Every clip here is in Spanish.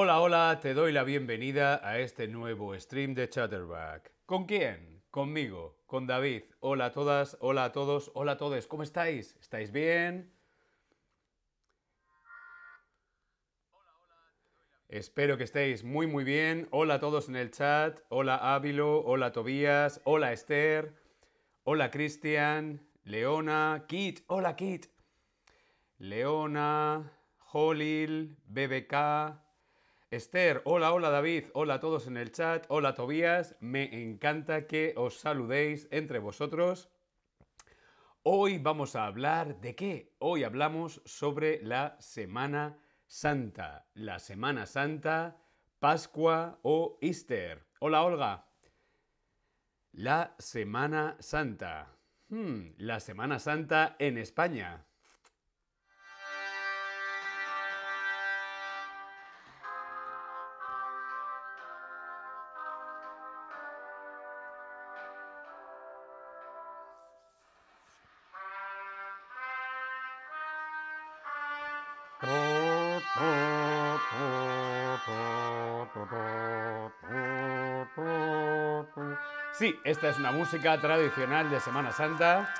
Hola, hola, te doy la bienvenida a este nuevo stream de Chatterback. ¿Con quién? Conmigo, con David. Hola a todas, hola a todos, hola a todos. ¿Cómo estáis? ¿Estáis bien? Espero que estéis muy muy bien. Hola a todos en el chat. Hola Ávilo, hola Tobías, hola Esther, hola Cristian, Leona, Kit, hola Kit. Leona, Holil, BBK, Esther, hola, hola David, hola a todos en el chat, hola Tobías, me encanta que os saludéis entre vosotros. Hoy vamos a hablar de qué? Hoy hablamos sobre la Semana Santa, la Semana Santa, Pascua o Easter. Hola Olga. La Semana Santa. Hmm, la Semana Santa en España. Sí, esta es una música tradicional de Semana Santa.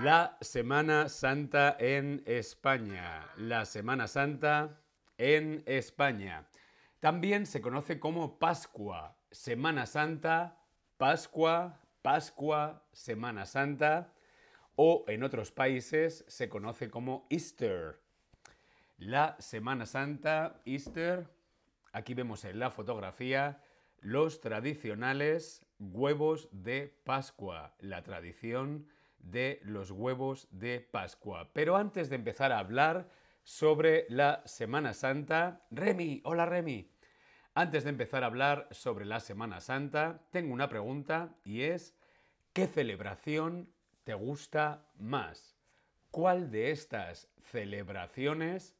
La Semana Santa en España. La Semana Santa en España. También se conoce como Pascua. Semana Santa, Pascua, Pascua, Semana Santa. O en otros países se conoce como Easter. La Semana Santa, Easter. Aquí vemos en la fotografía los tradicionales huevos de Pascua. La tradición de los huevos de Pascua. Pero antes de empezar a hablar sobre la Semana Santa, Remy, hola Remy. Antes de empezar a hablar sobre la Semana Santa, tengo una pregunta y es, ¿qué celebración te gusta más? ¿Cuál de estas celebraciones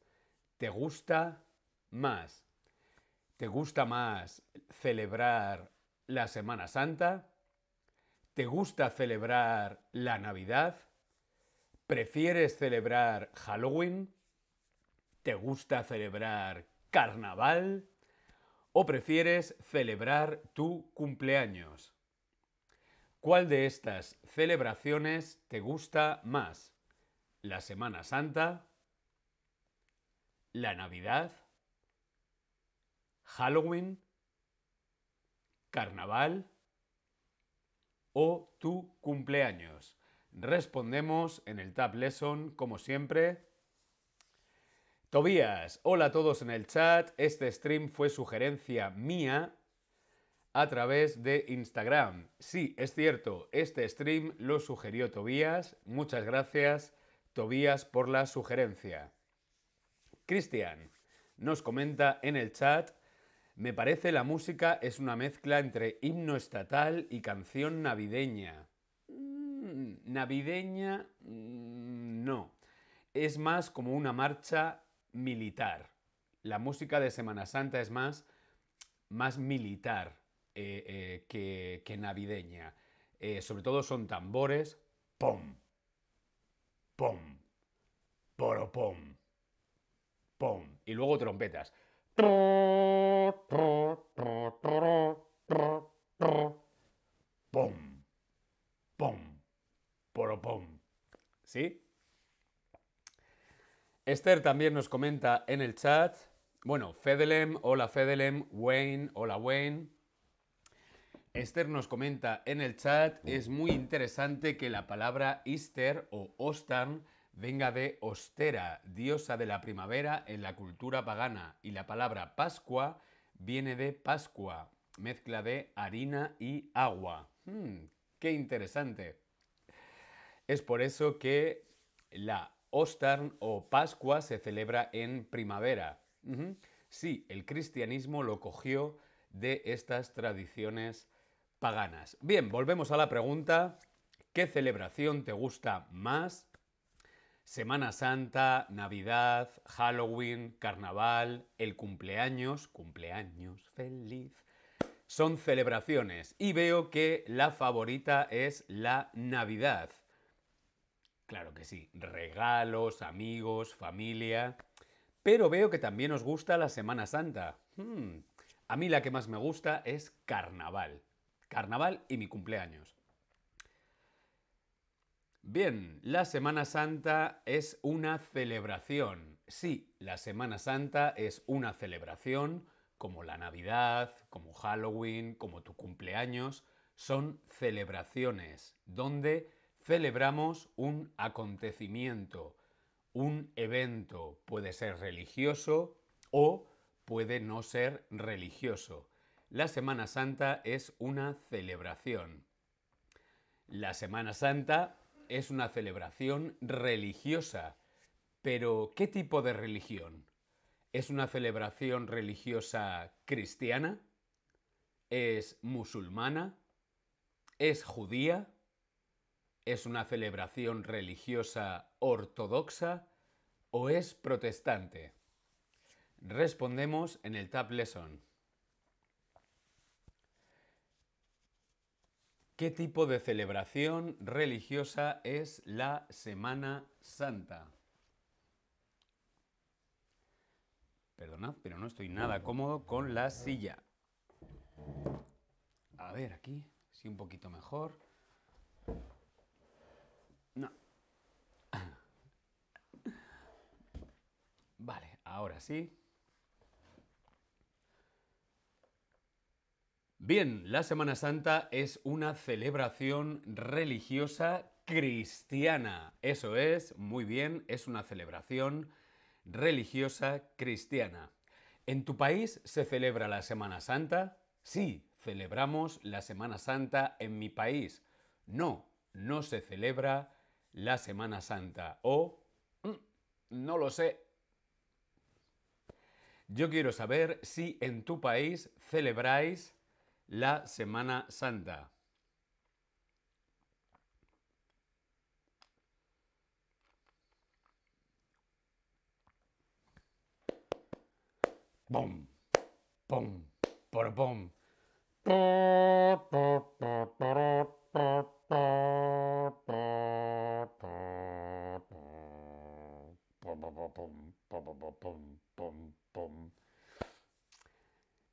te gusta más? ¿Te gusta más celebrar la Semana Santa? ¿Te gusta celebrar la Navidad? ¿Prefieres celebrar Halloween? ¿Te gusta celebrar Carnaval? ¿O prefieres celebrar tu cumpleaños? ¿Cuál de estas celebraciones te gusta más? ¿La Semana Santa? ¿La Navidad? ¿Halloween? ¿Carnaval? ¿O tu cumpleaños? Respondemos en el Tab Lesson, como siempre. Tobías, hola a todos en el chat. Este stream fue sugerencia mía a través de Instagram. Sí, es cierto, este stream lo sugirió Tobías. Muchas gracias, Tobías, por la sugerencia. Cristian nos comenta en el chat, me parece la música es una mezcla entre himno estatal y canción navideña. Mm, navideña, mm, no. Es más como una marcha militar. La música de Semana Santa es más, más militar eh, eh, que, navideña. Eh, sobre todo son tambores. ¡Pum! ¡Pum! Y luego trompetas. ¡Pum! ¡Pum! ¡Poro-pum! ¿Sí? Esther también nos comenta en el chat. Bueno, Fedelem, hola Fedelem, Wayne, hola Wayne. Esther nos comenta en el chat, es muy interesante que la palabra Easter o Ostan venga de Ostera, diosa de la primavera en la cultura pagana, y la palabra Pascua viene de Pascua, mezcla de harina y agua. Hmm, ¡Qué interesante! Es por eso que la Ostern o Pascua se celebra en primavera. Sí, el cristianismo lo cogió de estas tradiciones paganas. Bien, volvemos a la pregunta. ¿Qué celebración te gusta más? Semana Santa, Navidad, Halloween, Carnaval, el cumpleaños, cumpleaños feliz. Son celebraciones y veo que la favorita es la Navidad. Claro que sí, regalos, amigos, familia. Pero veo que también os gusta la Semana Santa. Hmm, a mí la que más me gusta es Carnaval. Carnaval y mi cumpleaños. Bien, la Semana Santa es una celebración. Sí, la Semana Santa es una celebración, como la Navidad, como Halloween, como tu cumpleaños. Son celebraciones donde celebramos un acontecimiento, un evento. Puede ser religioso o puede no ser religioso. La Semana Santa es una celebración. La Semana Santa es una celebración religiosa. Pero, ¿qué tipo de religión? ¿Es una celebración religiosa cristiana? ¿Es musulmana? ¿Es judía? ¿Es una celebración religiosa ortodoxa? ¿O es protestante? Respondemos en el Tab Lesson. ¿Qué tipo de celebración religiosa es la Semana Santa? Perdonad, pero no estoy nada cómodo con la silla. A ver, aquí, sí, un poquito mejor. No. Vale, ahora sí. Bien, la Semana Santa es una celebración religiosa cristiana. Eso es, muy bien, es una celebración religiosa cristiana. ¿En tu país se celebra la Semana Santa? Sí, celebramos la Semana Santa en mi país. No, no se celebra la Semana Santa. O, mm, no lo sé. Yo quiero saber si en tu país celebráis la Semana Santa. Bom, pom, por pom.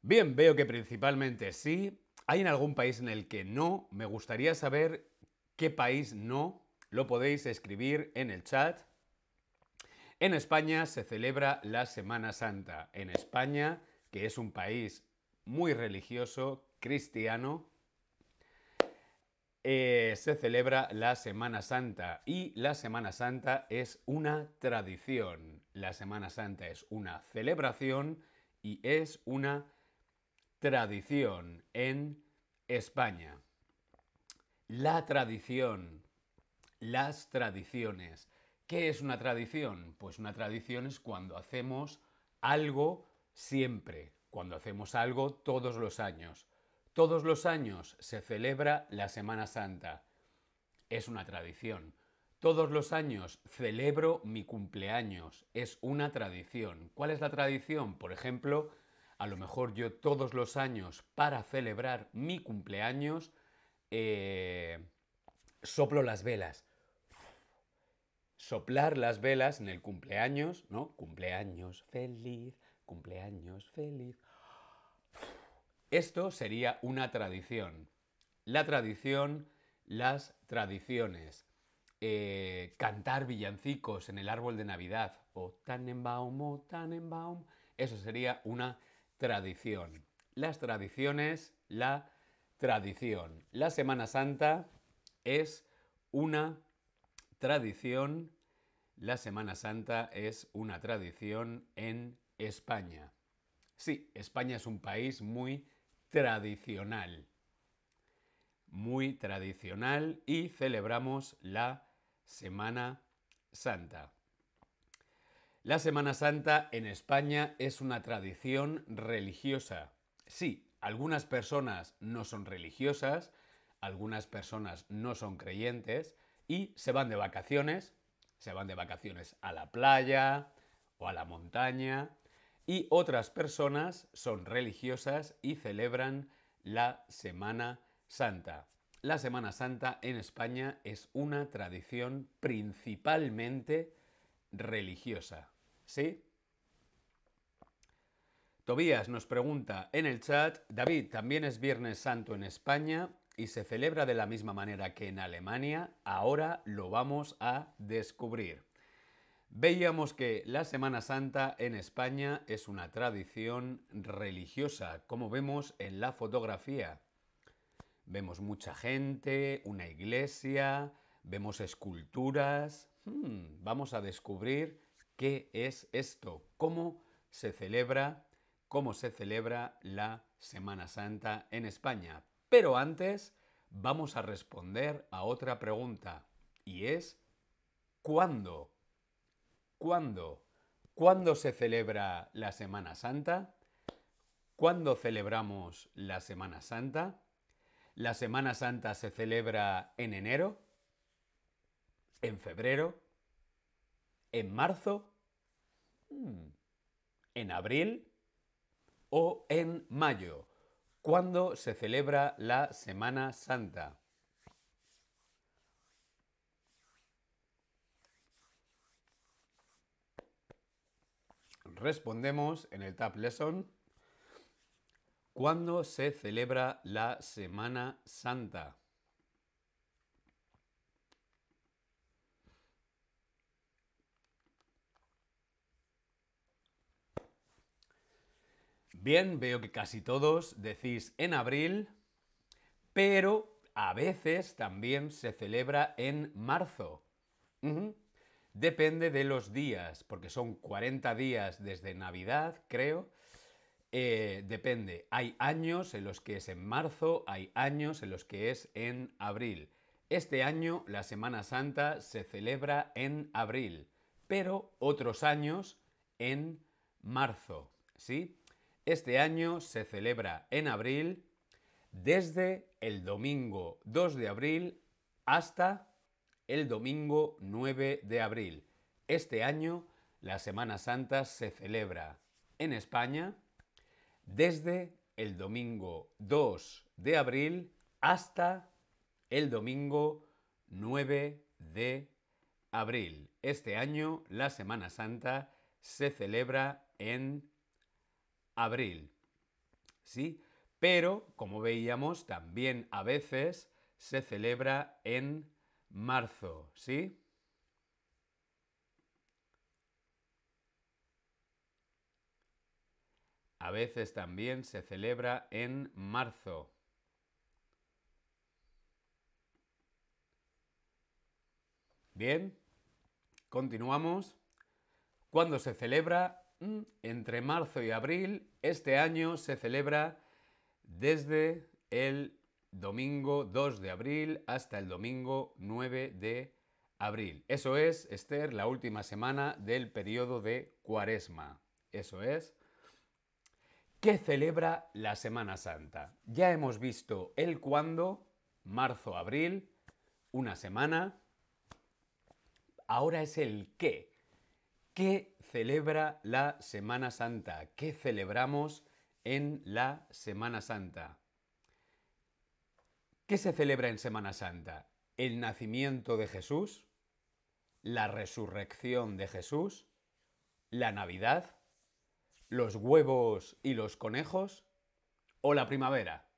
Bien, veo que principalmente sí. ¿Hay en algún país en el que no? Me gustaría saber qué país no. Lo podéis escribir en el chat. En España se celebra la Semana Santa. En España, que es un país muy religioso, cristiano, eh, se celebra la Semana Santa y la Semana Santa es una tradición. La Semana Santa es una celebración y es una Tradición en España. La tradición. Las tradiciones. ¿Qué es una tradición? Pues una tradición es cuando hacemos algo siempre, cuando hacemos algo todos los años. Todos los años se celebra la Semana Santa. Es una tradición. Todos los años celebro mi cumpleaños. Es una tradición. ¿Cuál es la tradición? Por ejemplo, a lo mejor yo todos los años para celebrar mi cumpleaños eh, soplo las velas. Soplar las velas en el cumpleaños, ¿no? Cumpleaños feliz, cumpleaños feliz. Esto sería una tradición. La tradición, las tradiciones. Eh, cantar villancicos en el árbol de Navidad o Tannenbaum o Tannenbaum. Eso sería una tradición. Las tradiciones, la tradición. La Semana Santa es una tradición. La Semana Santa es una tradición en España. Sí, España es un país muy tradicional. Muy tradicional y celebramos la Semana Santa. La Semana Santa en España es una tradición religiosa. Sí, algunas personas no son religiosas, algunas personas no son creyentes y se van de vacaciones, se van de vacaciones a la playa o a la montaña y otras personas son religiosas y celebran la Semana Santa. La Semana Santa en España es una tradición principalmente religiosa. ¿Sí? Tobías nos pregunta en el chat, David, ¿también es Viernes Santo en España y se celebra de la misma manera que en Alemania? Ahora lo vamos a descubrir. Veíamos que la Semana Santa en España es una tradición religiosa, como vemos en la fotografía. Vemos mucha gente, una iglesia, vemos esculturas. Hmm, vamos a descubrir qué es esto, cómo se celebra, cómo se celebra la Semana Santa en España. Pero antes vamos a responder a otra pregunta y es ¿cuándo? ¿Cuándo? ¿Cuándo se celebra la Semana Santa? ¿Cuándo celebramos la Semana Santa? ¿La Semana Santa se celebra en enero? ¿En febrero? ¿En marzo? Hmm. ¿En abril? ¿O en mayo? ¿Cuándo se celebra la Semana Santa? respondemos en el Tab Lesson ¿Cuándo se celebra la Semana Santa? Bien, veo que casi todos decís en abril, pero a veces también se celebra en marzo. Depende de los días, porque son 40 días desde Navidad, creo. Eh, depende. Hay años en los que es en marzo, hay años en los que es en abril. Este año la Semana Santa se celebra en abril, pero otros años en marzo, ¿sí? Este año se celebra en abril desde el domingo 2 de abril hasta el domingo 9 de abril. Este año la Semana Santa se celebra en España desde el domingo 2 de abril hasta el domingo 9 de abril. Este año la Semana Santa se celebra en abril. ¿Sí? Pero, como veíamos, también a veces se celebra en marzo, ¿sí? A veces también se celebra en marzo. Bien, continuamos. ¿Cuándo se celebra? Entre marzo y abril. Este año se celebra desde el domingo 2 de abril hasta el domingo 9 de abril. Eso es, Esther, la última semana del periodo de Cuaresma. Eso es. ¿Qué celebra la Semana Santa? Ya hemos visto el cuándo, marzo, abril, una semana. Ahora es el qué. ¿Qué celebra la Semana Santa? ¿Qué celebramos en la Semana Santa? ¿Qué se celebra en Semana Santa? ¿El nacimiento de Jesús? ¿La resurrección de Jesús? ¿La Navidad? ¿Los huevos y los conejos? ¿O la primavera?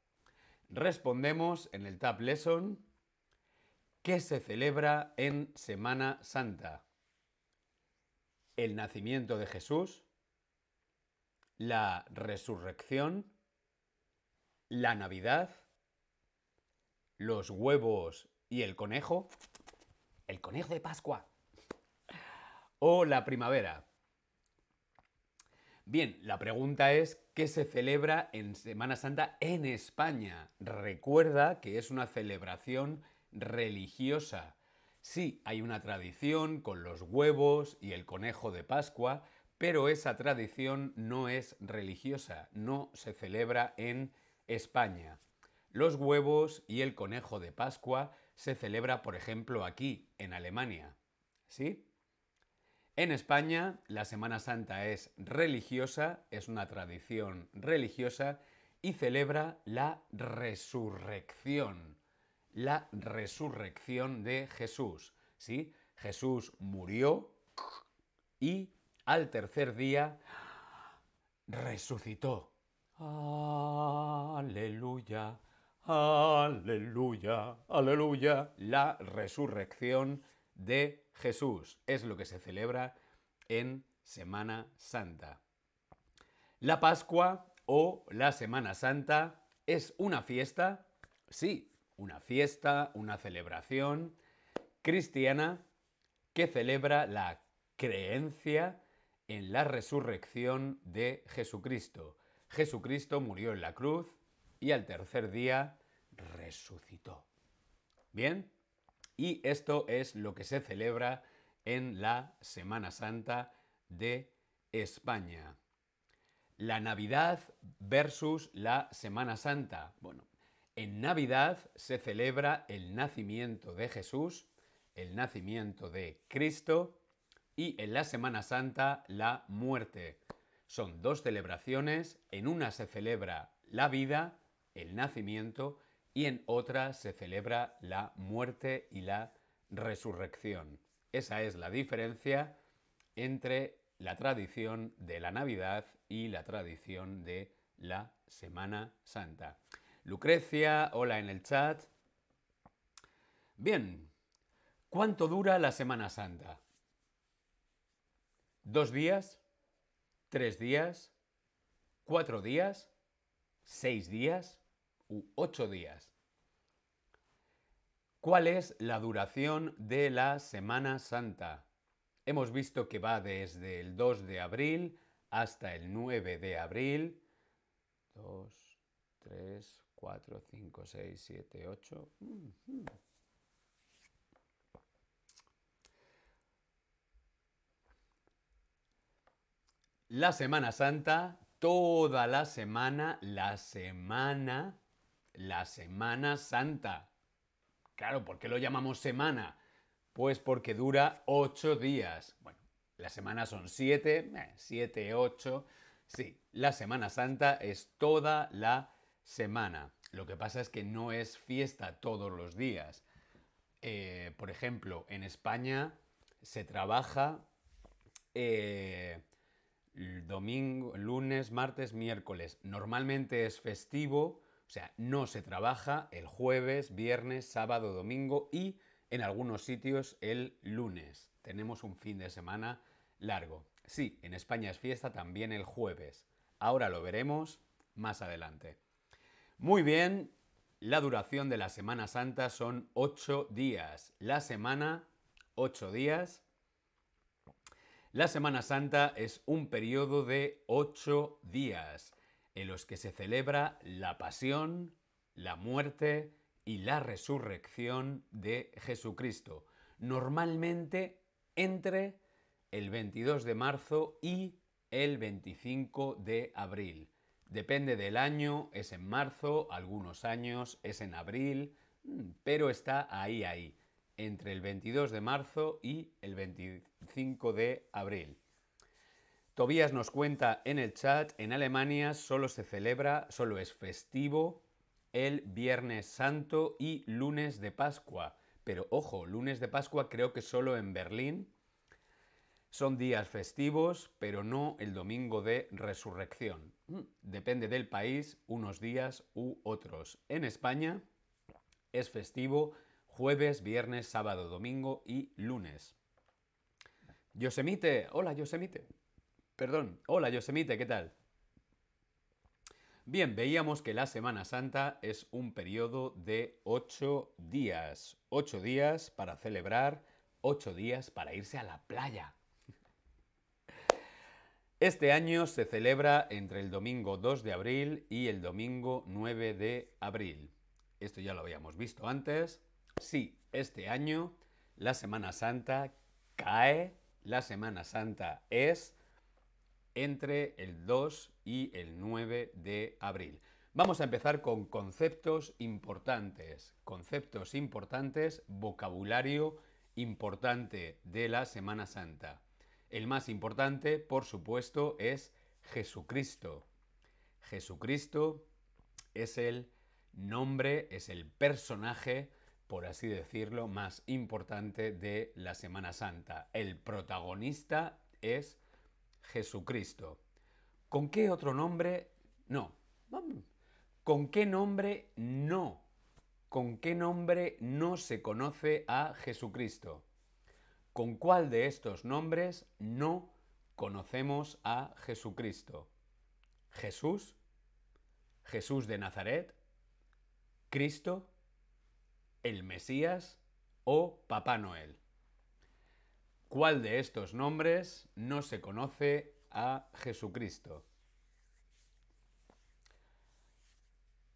Respondemos en el Tab Lesson ¿Qué se celebra en Semana Santa? ¿El nacimiento de Jesús? ¿La resurrección? ¿La Navidad? los huevos y el conejo, el conejo de Pascua, o la primavera. Bien, la pregunta es, ¿qué se celebra en Semana Santa en España? Recuerda que es una celebración religiosa. Sí, hay una tradición con los huevos y el conejo de Pascua, pero esa tradición no es religiosa, no se celebra en España. Los huevos y el conejo de Pascua se celebra, por ejemplo, aquí, en Alemania. ¿Sí? En España, la Semana Santa es religiosa, es una tradición religiosa y celebra la resurrección. La resurrección de Jesús. ¿Sí? Jesús murió y al tercer día resucitó. Aleluya, aleluya, aleluya. La resurrección de Jesús es lo que se celebra en Semana Santa. La Pascua o la Semana Santa es una fiesta, sí, una fiesta, una celebración cristiana que celebra la creencia en la resurrección de Jesucristo. Jesucristo murió en la cruz y al tercer día resucitó. ¿Bien? Y esto es lo que se celebra en la Semana Santa de España. La Navidad versus la Semana Santa. Bueno, en Navidad se celebra el nacimiento de Jesús, el nacimiento de Cristo, y en la Semana Santa la muerte. Son dos celebraciones, en una se celebra la vida, el nacimiento, y en otra se celebra la muerte y la resurrección. Esa es la diferencia entre la tradición de la Navidad y la tradición de la Semana Santa. Lucrecia, hola en el chat. Bien, ¿cuánto dura la Semana Santa? ¿Dos días? ¿Tres días? ¿Cuatro días? ¿Seis días? ¿U ocho días? ¿Cuál es la duración de la Semana Santa? Hemos visto que va desde el 2 de abril hasta el 9 de abril. 2, 3, 4, 5, 6, 7, 8. La Semana Santa, toda la semana, la semana, la Semana Santa. Claro, ¿por qué lo llamamos semana? Pues porque dura ocho días. Bueno, la semana son siete, eh, siete, ocho. Sí, la Semana Santa es toda la semana. Lo que pasa es que no es fiesta todos los días. Eh, por ejemplo, en España se trabaja eh, domingo, lunes, martes, miércoles. Normalmente es festivo, o sea, no se trabaja el jueves, viernes, sábado, domingo y en algunos sitios el lunes. Tenemos un fin de semana largo. Sí, en España es fiesta también el jueves. Ahora lo veremos más adelante. Muy bien, la duración de la Semana Santa son ocho días. La semana, ocho días. La Semana Santa es un periodo de ocho días en los que se celebra la pasión, la muerte, y la resurrección de Jesucristo, normalmente entre el 22 de marzo y el 25 de abril. Depende del año, es en marzo, algunos años es en abril, mm, pero está ahí, ahí, entre el 22 de marzo y el 25 de abril. Tobías nos cuenta en el chat, en Alemania solo se celebra, solo es festivo el Viernes Santo y lunes de Pascua. Pero ojo, lunes de Pascua creo que solo en Berlín. Son días festivos, pero no el domingo de resurrección. Mm, depende del país, unos días u otros. En España es festivo jueves, viernes, sábado, domingo y lunes. Yosemite, hola Yosemite. Perdón, hola Yosemite, ¿qué tal? Bien, veíamos que la Semana Santa es un periodo de ocho días. Ocho días para celebrar, ocho días para irse a la playa. Este año se celebra entre el domingo 2 de abril y el domingo 9 de abril. Esto ya lo habíamos visto antes. Sí, este año la Semana Santa cae, la Semana Santa es entre el 2 y el 9 de abril. Vamos a empezar con conceptos importantes. Conceptos importantes, vocabulario importante de la Semana Santa. El más importante, por supuesto, es Jesucristo. Jesucristo es el nombre, es el personaje, por así decirlo, más importante de la Semana Santa. El protagonista es Jesucristo. ¿Con qué otro nombre? No. ¿Con qué nombre no? ¿Con qué nombre no se conoce a Jesucristo? ¿Con cuál de estos nombres no conocemos a Jesucristo? Jesús, Jesús de Nazaret, Cristo, el Mesías o Papá Noel. ¿Cuál de estos nombres no se conoce a Jesucristo?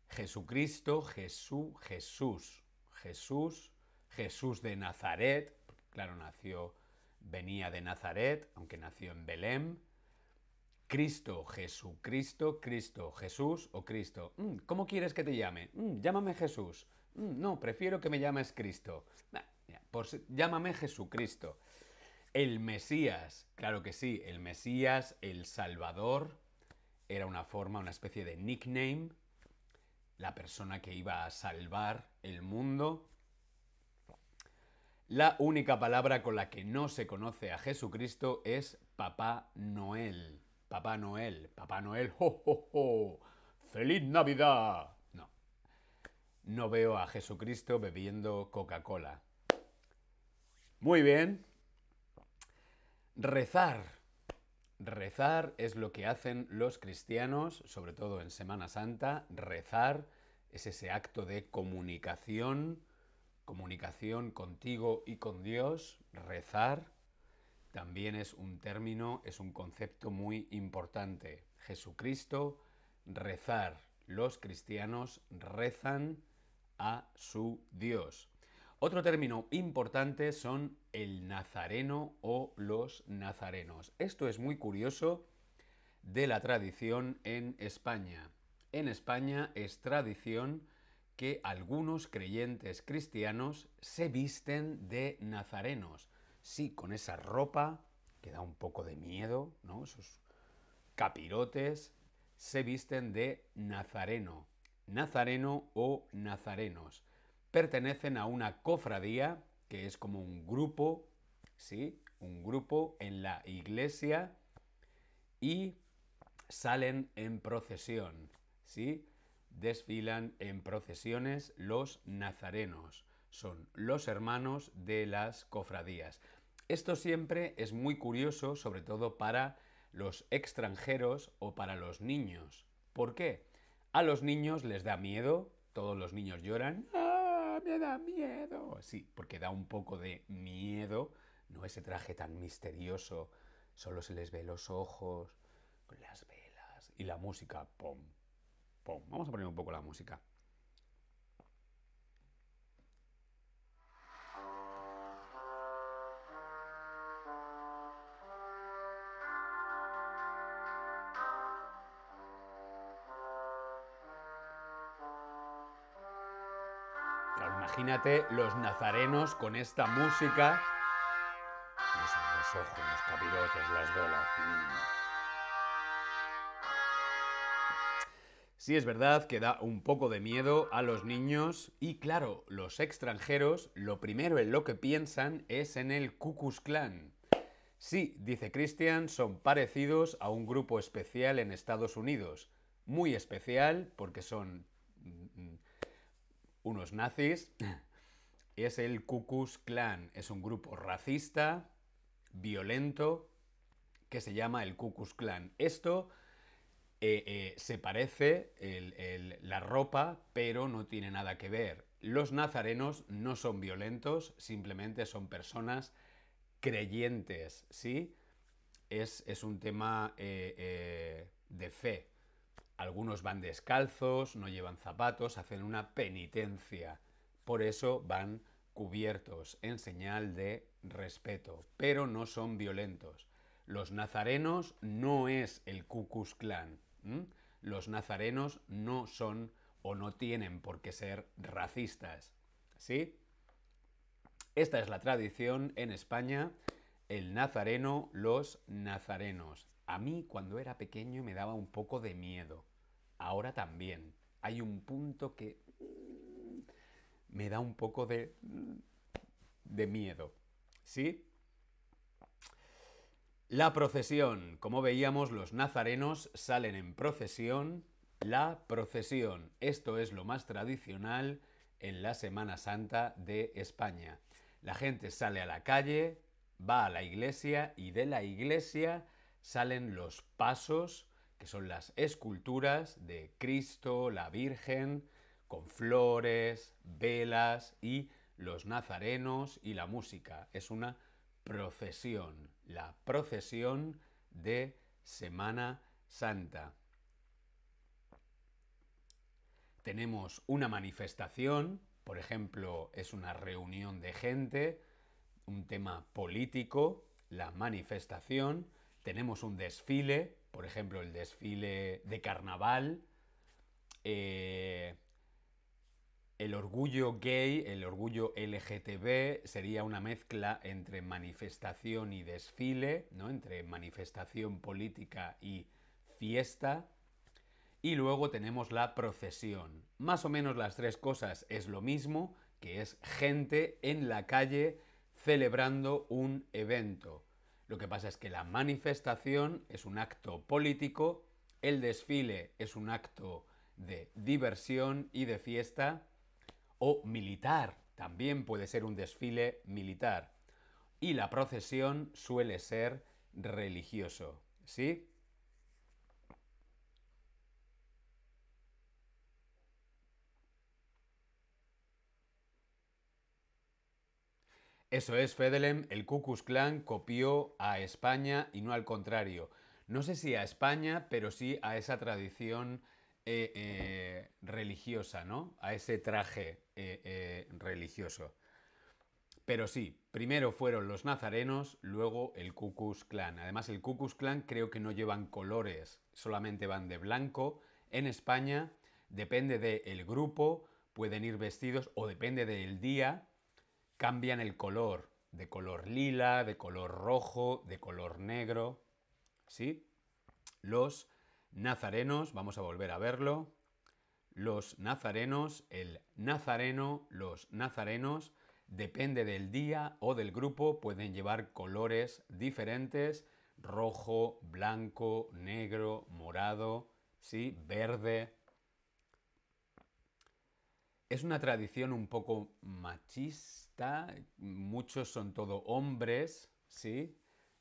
Jesucristo, Jesús, Jesús, Jesús, Jesús de Nazaret, claro, nació, venía de Nazaret, aunque nació en Belén. Cristo, Jesucristo, Cristo, Jesús o Cristo. Mm, ¿Cómo quieres que te llame? Mm, llámame Jesús. Mm, no, prefiero que me llames Cristo. llámame Jesucristo. El Mesías, claro que sí, el Mesías, el Salvador, era una forma, una especie de nickname la persona que iba a salvar el mundo. La única palabra con la que no se conoce a Jesucristo es Papá Noel. Papá Noel, Papá Noel, ¡ho, ho, ho! ¡Feliz Navidad! No. No veo a Jesucristo bebiendo Coca-Cola. Muy bien. Rezar. Rezar es lo que hacen los cristianos, sobre todo en Semana Santa. Rezar es ese acto de comunicación, comunicación contigo y con Dios. Rezar también es un término, es un concepto muy importante. Jesucristo, rezar. Los cristianos rezan a su Dios. Otro término importante son el nazareno o los nazarenos. Esto es muy curioso de la tradición en España. En España es tradición que algunos creyentes cristianos se visten de nazarenos. Sí, con esa ropa que da un poco de miedo, ¿no? Esos capirotes se visten de nazareno. Nazareno o nazarenos pertenecen a una cofradía, que es como un grupo, ¿sí? Un grupo en la iglesia y salen en procesión, ¿sí? Desfilan en procesiones los nazarenos, son los hermanos de las cofradías. Esto siempre es muy curioso, sobre todo para los extranjeros o para los niños. ¿Por qué? A los niños les da miedo, todos los niños lloran, me da miedo. Sí, porque da un poco de miedo, no ese traje tan misterioso, solo se les ve los ojos, las velas y la música, pom, pom. Vamos a poner un poco la música. imagínate los nazarenos con esta música. los ojos, los capirotes, las velas. Mm. Sí es verdad que da un poco de miedo a los niños y claro, los extranjeros lo primero en lo que piensan es en el Ku Klux Klan. Sí, dice Christian, son parecidos a un grupo especial en Estados Unidos. Muy especial porque son mm, mm, unos nazis, es el Ku Klux Klan. Es un grupo racista, violento, que se llama el Ku Klux Klan. Esto eh, eh, se parece la ropa, pero no tiene nada que ver. Los nazarenos no son violentos, simplemente son personas creyentes, ¿sí? Es, un tema eh, de fe. Algunos van descalzos, no llevan zapatos, hacen una penitencia. Por eso van cubiertos en señal de respeto, pero no son violentos. Los nazarenos no es el Ku Klux Klan. Los nazarenos no son o no tienen por qué ser racistas. ¿Sí? Esta es la tradición en España, el nazareno, los nazarenos. A mí cuando era pequeño me daba un poco de miedo. Ahora también. Hay un punto que me da un poco de, de miedo. ¿Sí? La procesión. Como veíamos, los nazarenos salen en procesión. La procesión. Esto es lo más tradicional en la Semana Santa de España. La gente sale a la calle, va a la iglesia y de la iglesia salen los pasos, que son las esculturas de Cristo, la Virgen, con flores, velas y los nazarenos y la música. Es una procesión, la procesión de Semana Santa. Tenemos una manifestación, por ejemplo, es una reunión de gente, un tema político, la manifestación, tenemos un desfile, por ejemplo, el desfile de carnaval, eh, el orgullo gay, el orgullo LGTB sería una mezcla entre manifestación y desfile, ¿no? entre manifestación política y fiesta. Y luego tenemos la procesión. Más o menos las tres cosas es lo mismo, que es gente en la calle celebrando un evento. Lo que pasa es que la manifestación es un acto político, el desfile es un acto de diversión y de fiesta, o militar, también puede ser un desfile militar. Y la procesión suele ser religioso, ¿sí? Eso es, Fedelem, el Ku Klan copió a España y no al contrario. No sé si a España, pero sí a esa tradición eh, eh, religiosa, ¿no? A ese traje eh, religioso. Pero sí, primero fueron los nazarenos, luego el Ku Klux Klan. Además, el Ku Klux Klan creo que no llevan colores, solamente van de blanco. En España, depende del grupo, pueden ir vestidos, o depende del día, cambian el color, de color lila, de color rojo, de color negro, ¿sí? Los nazarenos, vamos a volver a verlo, los nazarenos, el nazareno, los nazarenos, depende del día o del grupo, pueden llevar colores diferentes, rojo, blanco, negro, morado, ¿sí? verde, es una tradición un poco machista, muchos son todo hombres, ¿sí?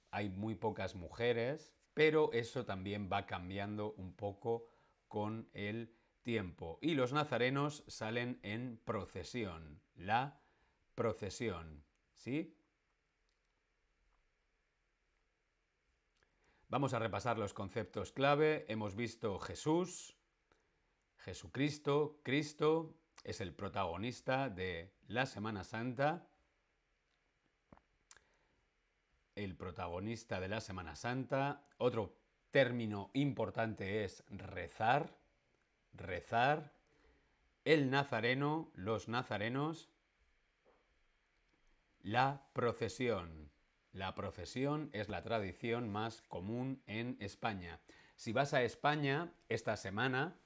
Hay muy pocas mujeres, pero eso también va cambiando un poco con el tiempo. Y los nazarenos salen en procesión, la procesión, ¿sí? Vamos a repasar los conceptos clave. Hemos visto Jesús, Jesucristo, Cristo, es el protagonista de la Semana Santa. El protagonista de la Semana Santa. Otro término importante es rezar. Rezar. El nazareno, los nazarenos. La procesión. La procesión es la tradición más común en España. Si vas a España esta semana,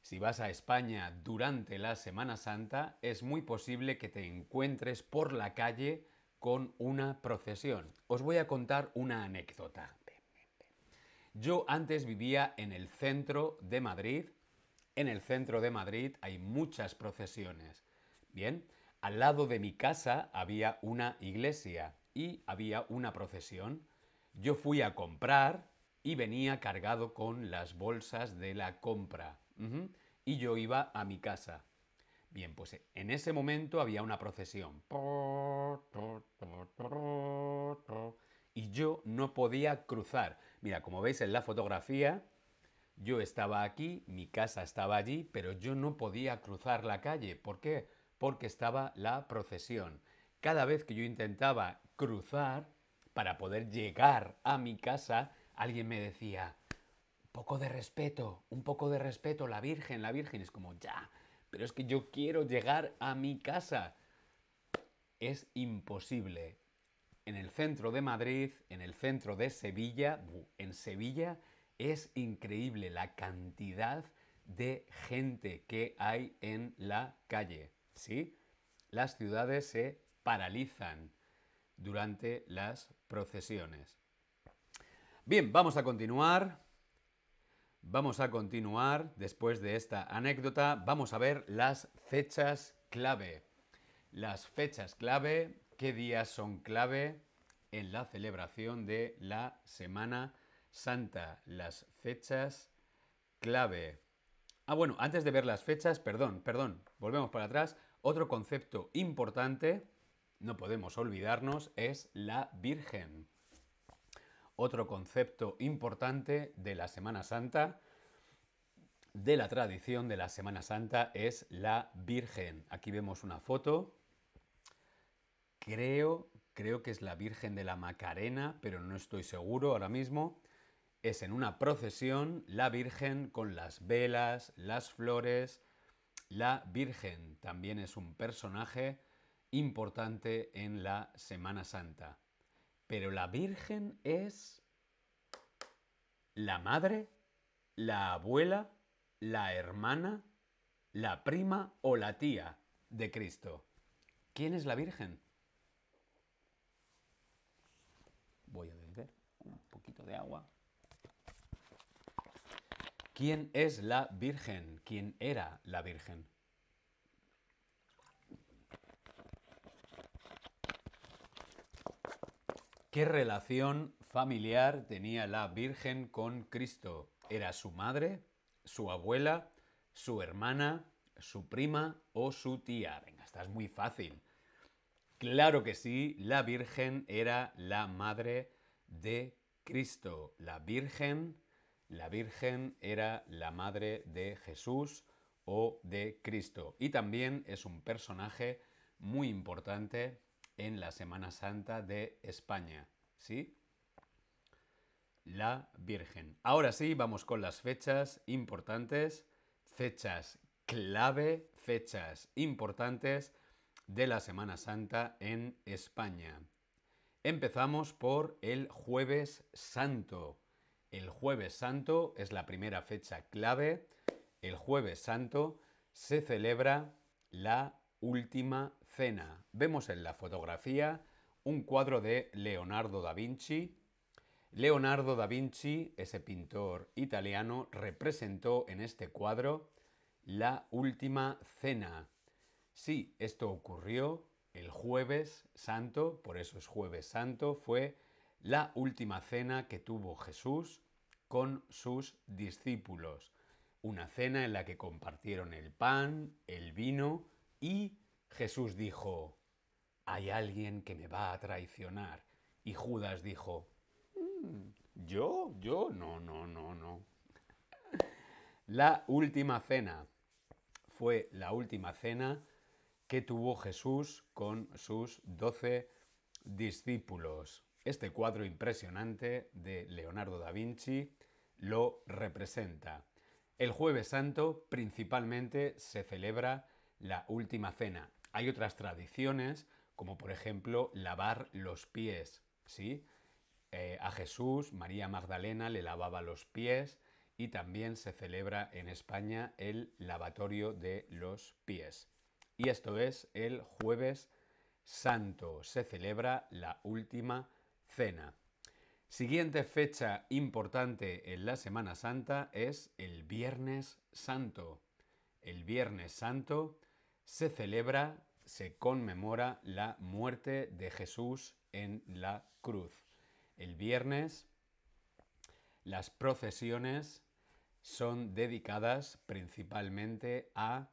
si vas a España durante la Semana Santa, es muy posible que te encuentres por la calle con una procesión. Os voy a contar una anécdota. Yo antes vivía en el centro de Madrid. En el centro de Madrid hay muchas procesiones. Bien, al lado de mi casa había una iglesia y había una procesión. Yo fui a comprar y venía cargado con las bolsas de la compra y yo iba a mi casa. Bien, pues en ese momento había una procesión. Y yo no podía cruzar. Mira, como veis en la fotografía, yo estaba aquí, mi casa estaba allí, pero yo no podía cruzar la calle. ¿Por qué? Porque estaba la procesión. Cada vez que yo intentaba cruzar para poder llegar a mi casa, alguien me decía, poco de respeto, un poco de respeto, la Virgen, la Virgen. Es como, ya, pero es que yo quiero llegar a mi casa. Es imposible. En el centro de Madrid, en el centro de Sevilla, en Sevilla es increíble la cantidad de gente que hay en la calle. ¿Sí? Las ciudades se paralizan durante las procesiones. Bien, vamos a continuar. Vamos a continuar después de esta anécdota. Vamos a ver las fechas clave. Las fechas clave, qué días son clave en la celebración de la Semana Santa. Las fechas clave. Ah, bueno, antes de ver las fechas, perdón, perdón, volvemos para atrás. Otro concepto importante, no podemos olvidarnos, es la Virgen. Otro concepto importante de la Semana Santa, de la tradición de la Semana Santa, es la Virgen. Aquí vemos una foto. Creo, creo que es la Virgen de la Macarena, pero no estoy seguro ahora mismo. Es en una procesión la Virgen con las velas, las flores. La Virgen también es un personaje importante en la Semana Santa. Pero la Virgen es la madre, la abuela, la hermana, la prima o la tía de Cristo. ¿Quién es la Virgen? Voy a beber un poquito de agua. ¿Quién es la Virgen? ¿Quién era la Virgen? ¿Qué relación familiar tenía la Virgen con Cristo? ¿Era su madre, su abuela, su hermana, su prima o su tía? Venga, esta es muy fácil. Claro que sí, la Virgen era la madre de Cristo. La Virgen, la Virgen era la madre de Jesús o de Cristo. Y también es un personaje muy importante en la Semana Santa de España. ¿Sí? La Virgen. Ahora sí, vamos con las fechas importantes, fechas clave, fechas importantes de la Semana Santa en España. Empezamos por el jueves santo. El jueves santo es la primera fecha clave. El jueves santo se celebra la última Vemos en la fotografía un cuadro de Leonardo da Vinci. Leonardo da Vinci, ese pintor italiano, representó en este cuadro la última cena. Sí, esto ocurrió el jueves santo, por eso es jueves santo, fue la última cena que tuvo Jesús con sus discípulos. Una cena en la que compartieron el pan, el vino y Jesús dijo, hay alguien que me va a traicionar. Y Judas dijo, mm, ¿yo? ¿Yo? No, no, no, no. La última cena fue la última cena que tuvo Jesús con sus doce discípulos. Este cuadro impresionante de Leonardo da Vinci lo representa. El jueves santo principalmente se celebra la última cena. Hay otras tradiciones, como por ejemplo lavar los pies, ¿sí? Eh, a Jesús, María Magdalena le lavaba los pies y también se celebra en España el lavatorio de los pies. Y esto es el jueves santo, se celebra la última cena. Siguiente fecha importante en la Semana Santa es el Viernes Santo. El Viernes Santo se celebra, se conmemora la muerte de Jesús en la cruz. El viernes las procesiones son dedicadas principalmente a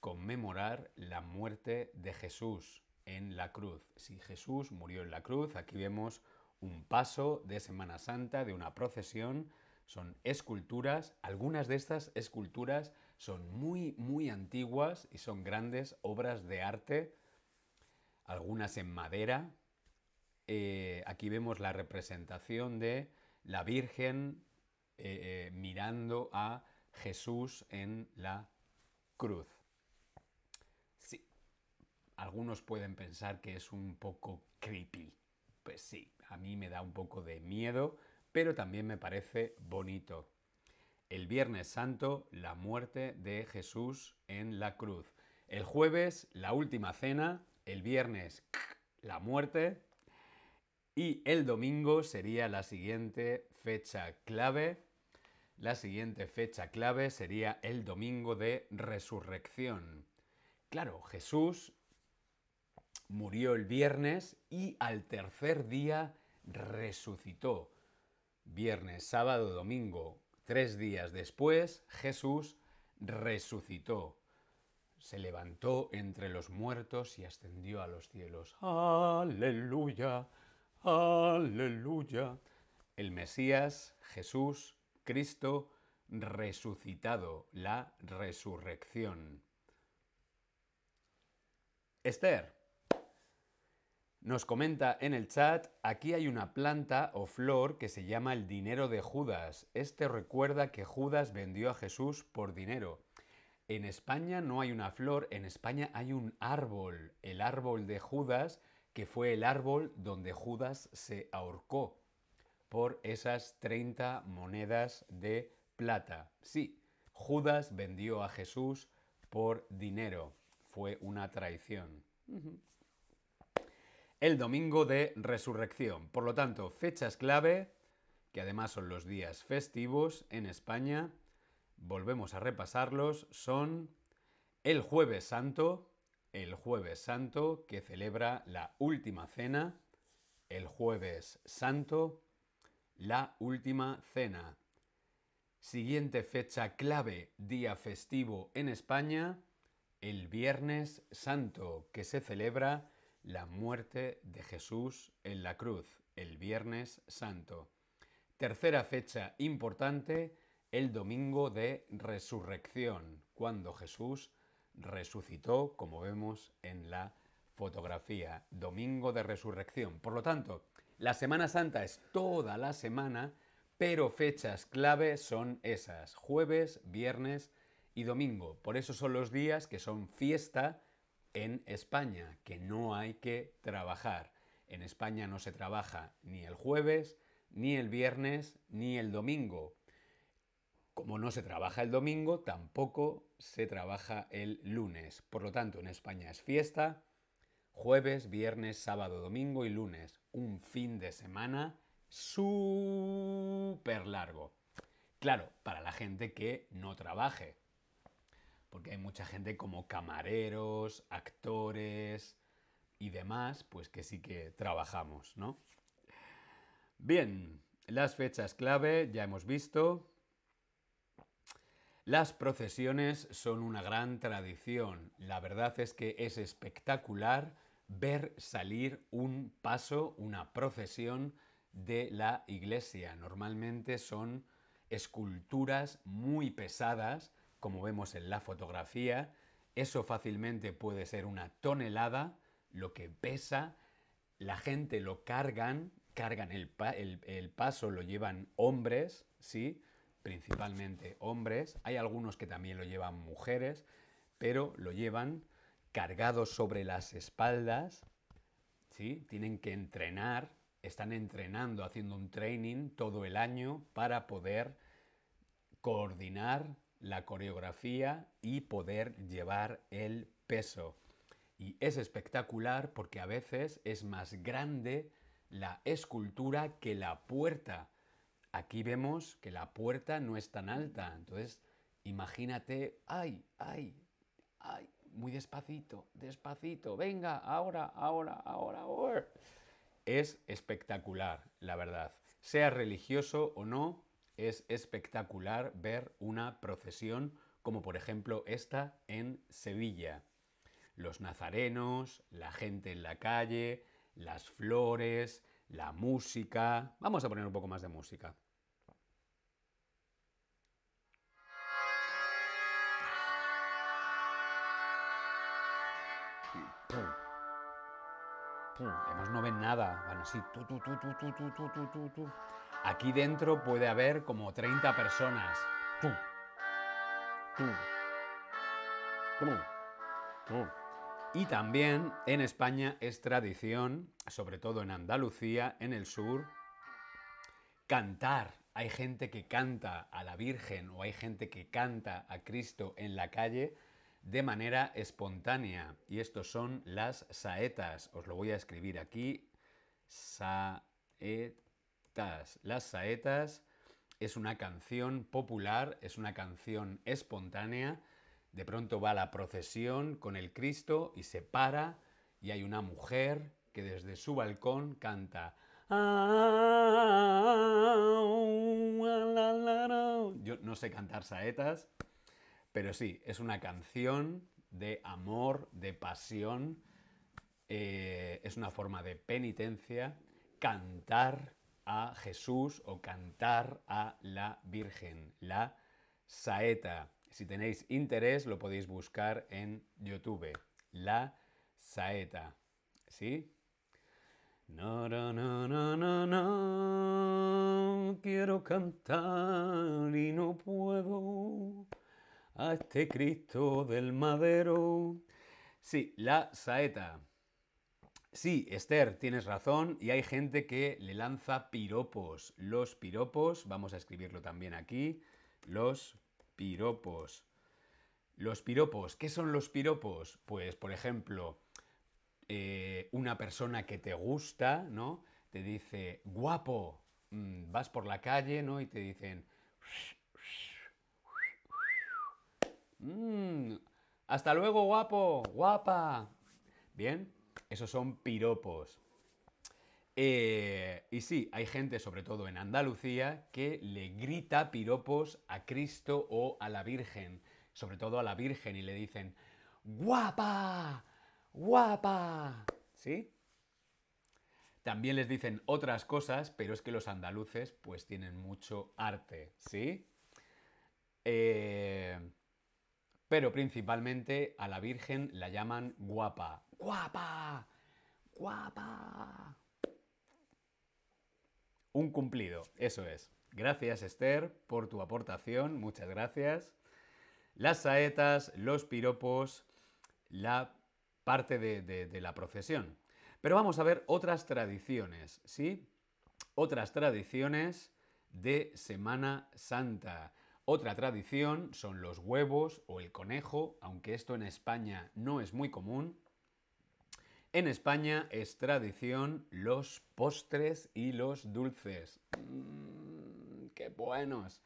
conmemorar la muerte de Jesús en la cruz. Si Jesús murió en la cruz, aquí vemos un paso de Semana Santa, de una procesión, son esculturas, algunas de estas esculturas son muy, muy antiguas y son grandes obras de arte, algunas en madera. Eh, aquí vemos la representación de la Virgen eh, eh, mirando a Jesús en la cruz. Sí, algunos pueden pensar que es un poco creepy. Pues sí, a mí me da un poco de miedo, pero también me parece bonito. El Viernes Santo, la muerte de Jesús en la cruz. El jueves, la última cena. El viernes, la muerte. Y el domingo sería la siguiente fecha clave. La siguiente fecha clave sería el domingo de resurrección. Claro, Jesús murió el viernes y al tercer día resucitó. Viernes, sábado, domingo, tres días después, Jesús resucitó. Se levantó entre los muertos y ascendió a los cielos. Aleluya, aleluya. El Mesías, Jesús, Cristo, resucitado, la resurrección. Esther, nos comenta en el chat, aquí hay una planta o flor que se llama el dinero de Judas. Este recuerda que Judas vendió a Jesús por dinero. En España no hay una flor, en España hay un árbol, el árbol de Judas, que fue el árbol donde Judas se ahorcó por esas 30 monedas de plata. Sí, Judas vendió a Jesús por dinero. Fue una traición el domingo de resurrección. Por lo tanto, fechas clave, que además son los días festivos en España, volvemos a repasarlos, son el jueves santo, el jueves santo que celebra la última cena, el jueves santo, la última cena. Siguiente fecha clave, día festivo en España, el viernes santo que se celebra la muerte de Jesús en la cruz, el Viernes Santo. Tercera fecha importante, el domingo de resurrección, cuando Jesús resucitó, como vemos en la fotografía. Domingo de resurrección. Por lo tanto, la Semana Santa es toda la semana, pero fechas clave son esas, jueves, viernes y domingo. Por eso son los días que son fiesta en España, que no hay que trabajar. En España no se trabaja ni el jueves, ni el viernes, ni el domingo. Como no se trabaja el domingo, tampoco se trabaja el lunes. Por lo tanto, en España es fiesta, jueves, viernes, sábado, domingo y lunes. Un fin de semana súper largo. Claro, para la gente que no trabaje porque hay mucha gente como camareros, actores y demás, pues que sí que trabajamos, ¿no? Bien, las fechas clave ya hemos visto. Las procesiones son una gran tradición. La verdad es que es espectacular ver salir un paso, una procesión de la iglesia. Normalmente son esculturas muy pesadas como vemos en la fotografía. Eso fácilmente puede ser una tonelada, lo que pesa. La gente lo cargan, cargan el, el, paso, lo llevan hombres, ¿sí? Principalmente hombres. Hay algunos que también lo llevan mujeres, pero lo llevan cargado sobre las espaldas, ¿sí? Tienen que entrenar, están entrenando, haciendo un training todo el año para poder coordinar la coreografía y poder llevar el peso. Y es espectacular porque a veces es más grande la escultura que la puerta. Aquí vemos que la puerta no es tan alta. Entonces, imagínate, ay, ay, ay, muy despacito, despacito, venga, ahora, ahora, ahora, ahora. Es espectacular, la verdad. Sea religioso o no, es espectacular ver una procesión como por ejemplo esta en Sevilla. Los nazarenos, la gente en la calle, las flores, la música. Vamos a poner un poco más de música. Además no ven nada, van así, tu, tu, tu, Aquí dentro puede haber como 30 personas. Y también en España es tradición, sobre todo en Andalucía, en el sur, cantar. Hay gente que canta a la Virgen o hay gente que canta a Cristo en la calle de manera espontánea. Y estos son las saetas. Os lo voy a escribir aquí. Saetas. Las saetas es una canción popular, es una canción espontánea. De pronto va la procesión con el Cristo y se para y hay una mujer que desde su balcón canta. Yo no sé cantar saetas, pero sí, es una canción de amor, de pasión, eh, es una forma de penitencia, cantar a Jesús o cantar a la Virgen, la saeta. Si tenéis interés, lo podéis buscar en YouTube. La saeta. ¿Sí? No, no, no, no, no, no. Quiero cantar y no puedo a este Cristo del madero. Sí, la saeta. Sí, Esther, tienes razón, y hay gente que le lanza piropos. Los piropos, vamos a escribirlo también aquí, los piropos. Los piropos, ¿qué son los piropos? Pues, por ejemplo, eh, una persona que te gusta, ¿no? Te dice, guapo, mm, vas por la calle, ¿no? Y te dicen, mm, hasta luego, guapo, guapa. Bien, esos son piropos. Eh, y sí, hay gente, sobre todo en Andalucía, que le grita piropos a Cristo o a la Virgen, sobre todo a la Virgen, y le dicen, guapa, guapa. ¿Sí? También les dicen otras cosas, pero es que los andaluces pues tienen mucho arte, ¿sí? Eh, pero principalmente a la Virgen la llaman guapa. ¡Guapa! ¡Guapa! Un cumplido, eso es. Gracias Esther por tu aportación, muchas gracias. Las saetas, los piropos, la parte de, de la procesión. Pero vamos a ver otras tradiciones, ¿sí? Otras tradiciones de Semana Santa. Otra tradición son los huevos o el conejo, aunque esto en España no es muy común. En España es tradición los postres y los dulces. Mmm, ¡Qué buenos!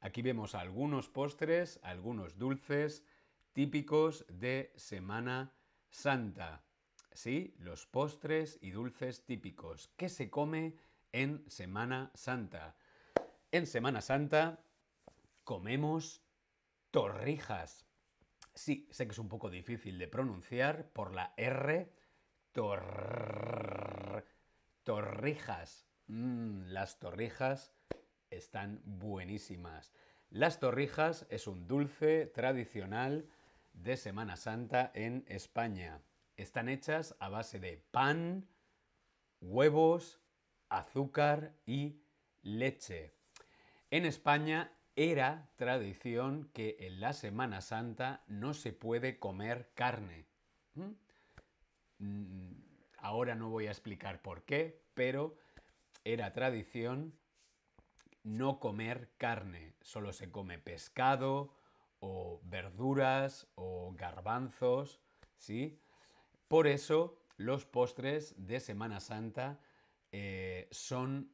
Aquí vemos algunos postres, algunos dulces típicos de Semana Santa. Sí, los postres y dulces típicos. ¿Qué se come en Semana Santa? En Semana Santa comemos torrijas. Sí, sé que es un poco difícil de pronunciar por la R. torrijas. Las torrijas están buenísimas. Las torrijas es un dulce tradicional de Semana Santa en España. Están hechas a base de pan, huevos, azúcar y leche. En España era tradición que en la Semana Santa no se puede comer carne. Mm, ahora no voy a explicar por qué, pero era tradición no comer carne. Solo se come pescado o verduras o garbanzos, ¿sí? Por eso los postres de Semana Santa eh, son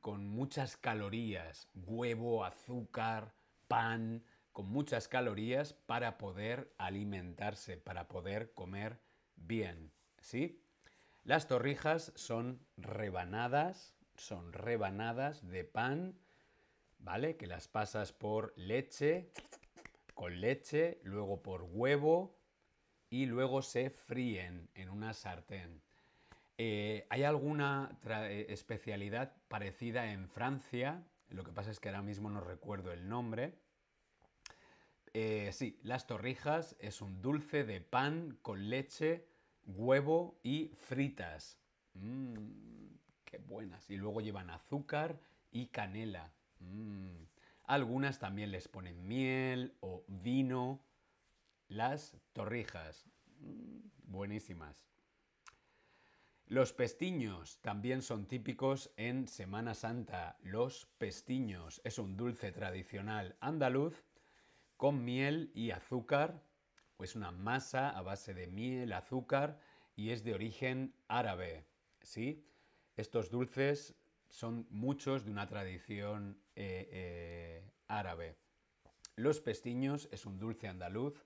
con muchas calorías, huevo, azúcar, pan, con muchas calorías para poder alimentarse, para poder comer bien, ¿sí? Las torrijas son rebanadas, son rebanadas de pan, ¿vale? Que las pasas por leche, con leche, luego por huevo y luego se fríen en una sartén. Eh, ¿Hay alguna eh, especialidad parecida en Francia? Lo que pasa es que ahora mismo no recuerdo el nombre. Eh, sí, las torrijas es un dulce de pan con leche, huevo y fritas. Mmm, qué buenas. Y luego llevan azúcar y canela. Mm. Algunas también les ponen miel o vino. Las torrijas. Mm, buenísimas. Los pestiños también son típicos en Semana Santa. Los pestiños es un dulce tradicional andaluz con miel y azúcar, pues una masa a base de miel, azúcar y es de origen árabe. ¿sí? Estos dulces son muchos de una tradición eh, eh, árabe. Los pestiños es un dulce andaluz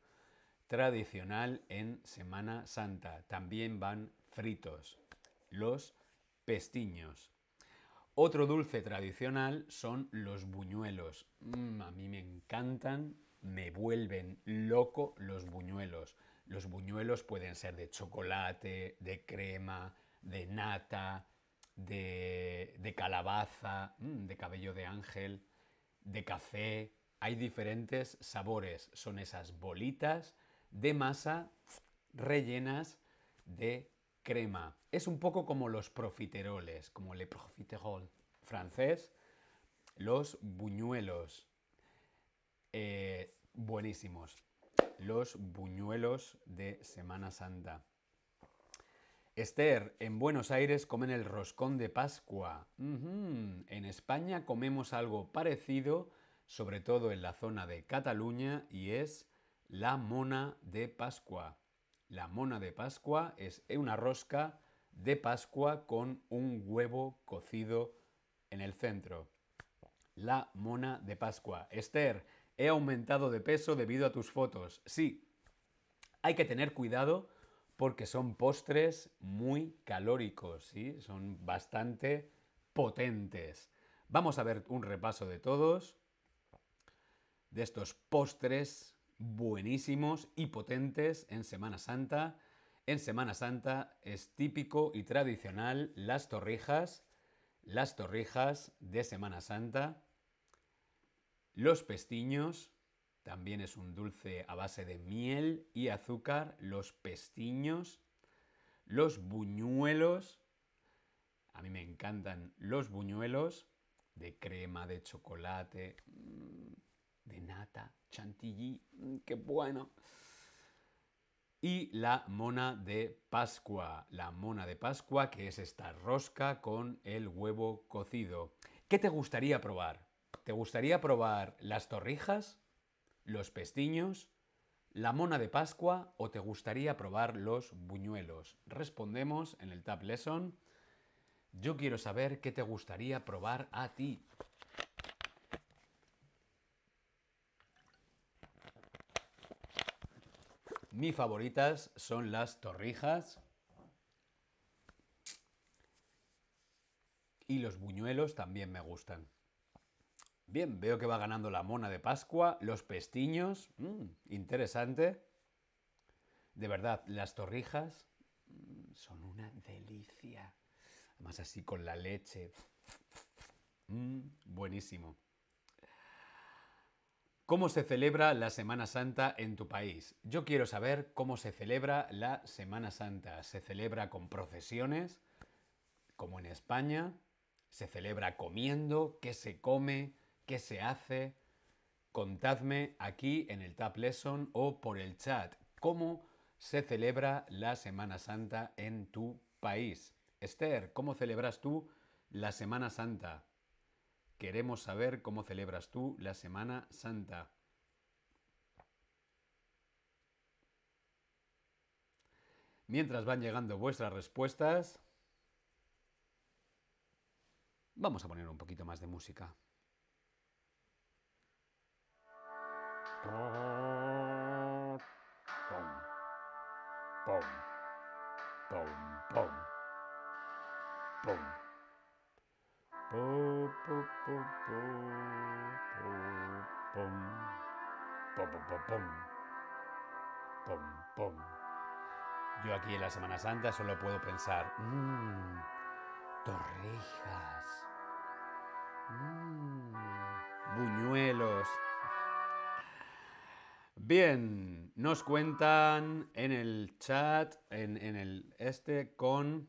tradicional en Semana Santa. También van fritos los pestiños. Otro dulce tradicional son los buñuelos. Mm, a mí me encantan, me vuelven loco los buñuelos. Los buñuelos pueden ser de chocolate, de crema, de nata, de, calabaza, mm, de cabello de ángel, de café. Hay diferentes sabores. Son esas bolitas de masa rellenas de crema. Es un poco como los profiteroles, como le profiterol francés, los buñuelos. Eh, buenísimos. Los buñuelos de Semana Santa. Esther, en Buenos Aires comen el roscón de Pascua. En España comemos algo parecido, sobre todo en la zona de Cataluña, y es la mona de Pascua. La mona de Pascua es una rosca de Pascua con un huevo cocido en el centro. La mona de Pascua. Esther, he aumentado de peso debido a tus fotos. Sí, hay que tener cuidado porque son postres muy calóricos, ¿sí? Son bastante potentes. Vamos a ver un repaso de todos, de estos postres buenísimos y potentes en Semana Santa. En Semana Santa es típico y tradicional las torrijas, las torrijas de Semana Santa, los pestiños, también es un dulce a base de miel y azúcar, los pestiños, los buñuelos, a mí me encantan los buñuelos de crema, de chocolate, mm, de nata, chantilly, mm, qué bueno. Y la mona de Pascua, la mona de Pascua que es esta rosca con el huevo cocido. ¿Qué te gustaría probar? ¿Te gustaría probar las torrijas, los pestiños, la mona de Pascua o te gustaría probar los buñuelos? Respondemos en el Tab Lesson. Yo quiero saber qué te gustaría probar a ti. Mis favoritas son las torrijas y los buñuelos también me gustan. Bien, veo que va ganando la mona de Pascua, los pestiños, mm, interesante. De verdad, las torrijas mm, son una delicia. Además así con la leche. Mm, buenísimo. ¿Cómo se celebra la Semana Santa en tu país? Yo quiero saber cómo se celebra la Semana Santa. ¿Se celebra con procesiones, como en España? ¿Se celebra comiendo? ¿Qué se come? ¿Qué se hace? Contadme aquí en el Tab Lesson o por el chat cómo se celebra la Semana Santa en tu país. Esther, ¿cómo celebras tú la Semana Santa? Queremos saber cómo celebras tú la Semana Santa. Mientras van llegando vuestras respuestas, vamos a poner un poquito más de música. Yo aquí en la Semana Santa solo puedo pensar, mmm, torrijas, mmm, buñuelos. Bien, nos cuentan en el chat, en, en el este, con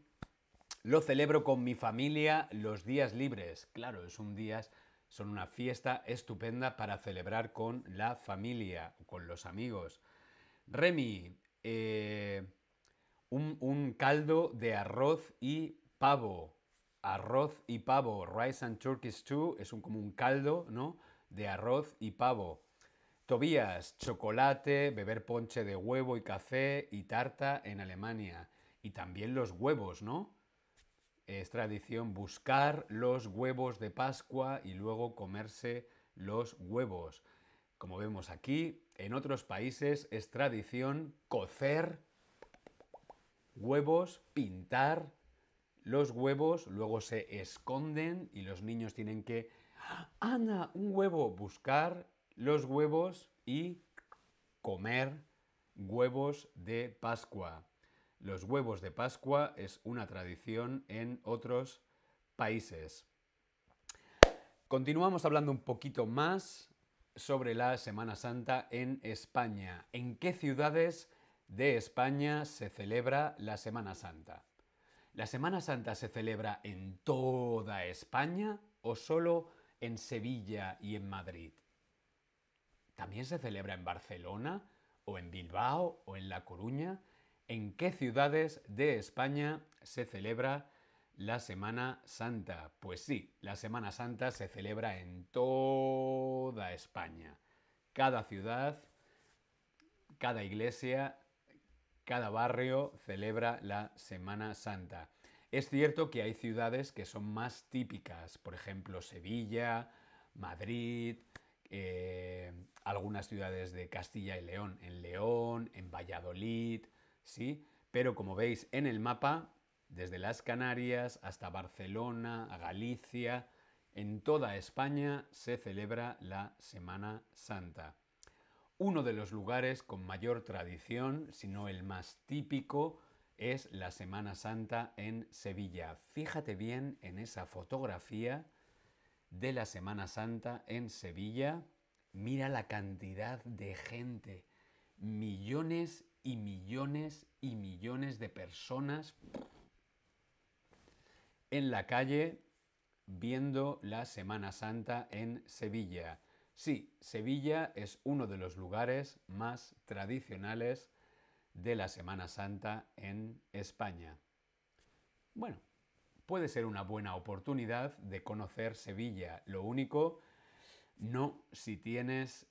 Lo celebro con mi familia los días libres. Claro, es un día, son una fiesta estupenda para celebrar con la familia, con los amigos. Remy, eh, un, un caldo de arroz y pavo. Arroz y pavo. Rice and Turkish stew es un, como un caldo, ¿no? De arroz y pavo. Tobías, chocolate, beber ponche de huevo y café y tarta en Alemania. Y también los huevos, ¿no? Es tradición buscar los huevos de Pascua y luego comerse los huevos. Como vemos aquí, en otros países es tradición cocer huevos, pintar los huevos, luego se esconden y los niños tienen que, anda, un huevo, buscar los huevos y comer huevos de Pascua. Los huevos de Pascua es una tradición en otros países. Continuamos hablando un poquito más sobre la Semana Santa en España. ¿En qué ciudades de España se celebra la Semana Santa? ¿La Semana Santa se celebra en toda España o solo en Sevilla y en Madrid? ¿También se celebra en Barcelona o en Bilbao o en La Coruña? ¿En qué ciudades de España se celebra la Semana Santa? Pues sí, la Semana Santa se celebra en toda España. Cada ciudad, cada iglesia, cada barrio celebra la Semana Santa. Es cierto que hay ciudades que son más típicas, por ejemplo Sevilla, Madrid, eh, algunas ciudades de Castilla y León, en León, en Valladolid, ¿sí? Pero como veis en el mapa, desde las Canarias hasta Barcelona, Galicia, en toda España se celebra la Semana Santa. Uno de los lugares con mayor tradición, si no el más típico, es la Semana Santa en Sevilla. Fíjate bien en esa fotografía de la Semana Santa en Sevilla, mira la cantidad de gente, millones y millones y millones de personas en la calle viendo la Semana Santa en Sevilla. Sí, Sevilla es uno de los lugares más tradicionales de la Semana Santa en España. Bueno, puede ser una buena oportunidad de conocer Sevilla. Lo único, no si tienes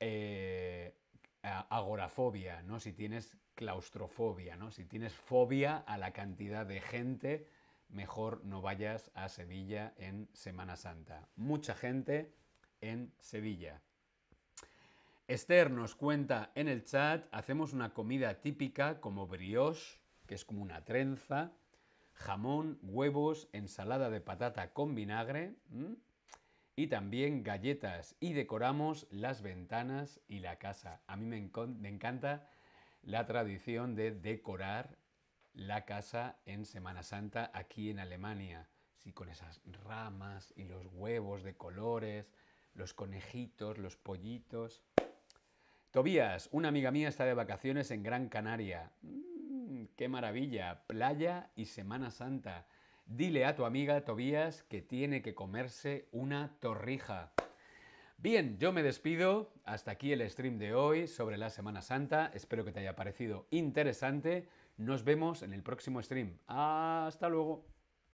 eh, agorafobia, ¿no? si tienes claustrofobia, ¿no? si tienes fobia a la cantidad de gente, mejor no vayas a Sevilla en Semana Santa. Mucha gente en Sevilla. Esther nos cuenta en el chat, hacemos una comida típica como brioche, que es como una trenza, jamón, huevos, ensalada de patata con vinagre y también galletas y decoramos las ventanas y la casa. A mí me, encanta la tradición de decorar la casa en Semana Santa aquí en Alemania. Sí, con esas ramas y los huevos de colores, los conejitos, los pollitos. Tobías, una amiga mía está de vacaciones en Gran Canaria. ¡Qué maravilla! Playa y Semana Santa. Dile a tu amiga Tobías que tiene que comerse una torrija. Bien, yo me despido. Hasta aquí el stream de hoy sobre la Semana Santa. Espero que te haya parecido interesante. Nos vemos en el próximo stream. Hasta luego.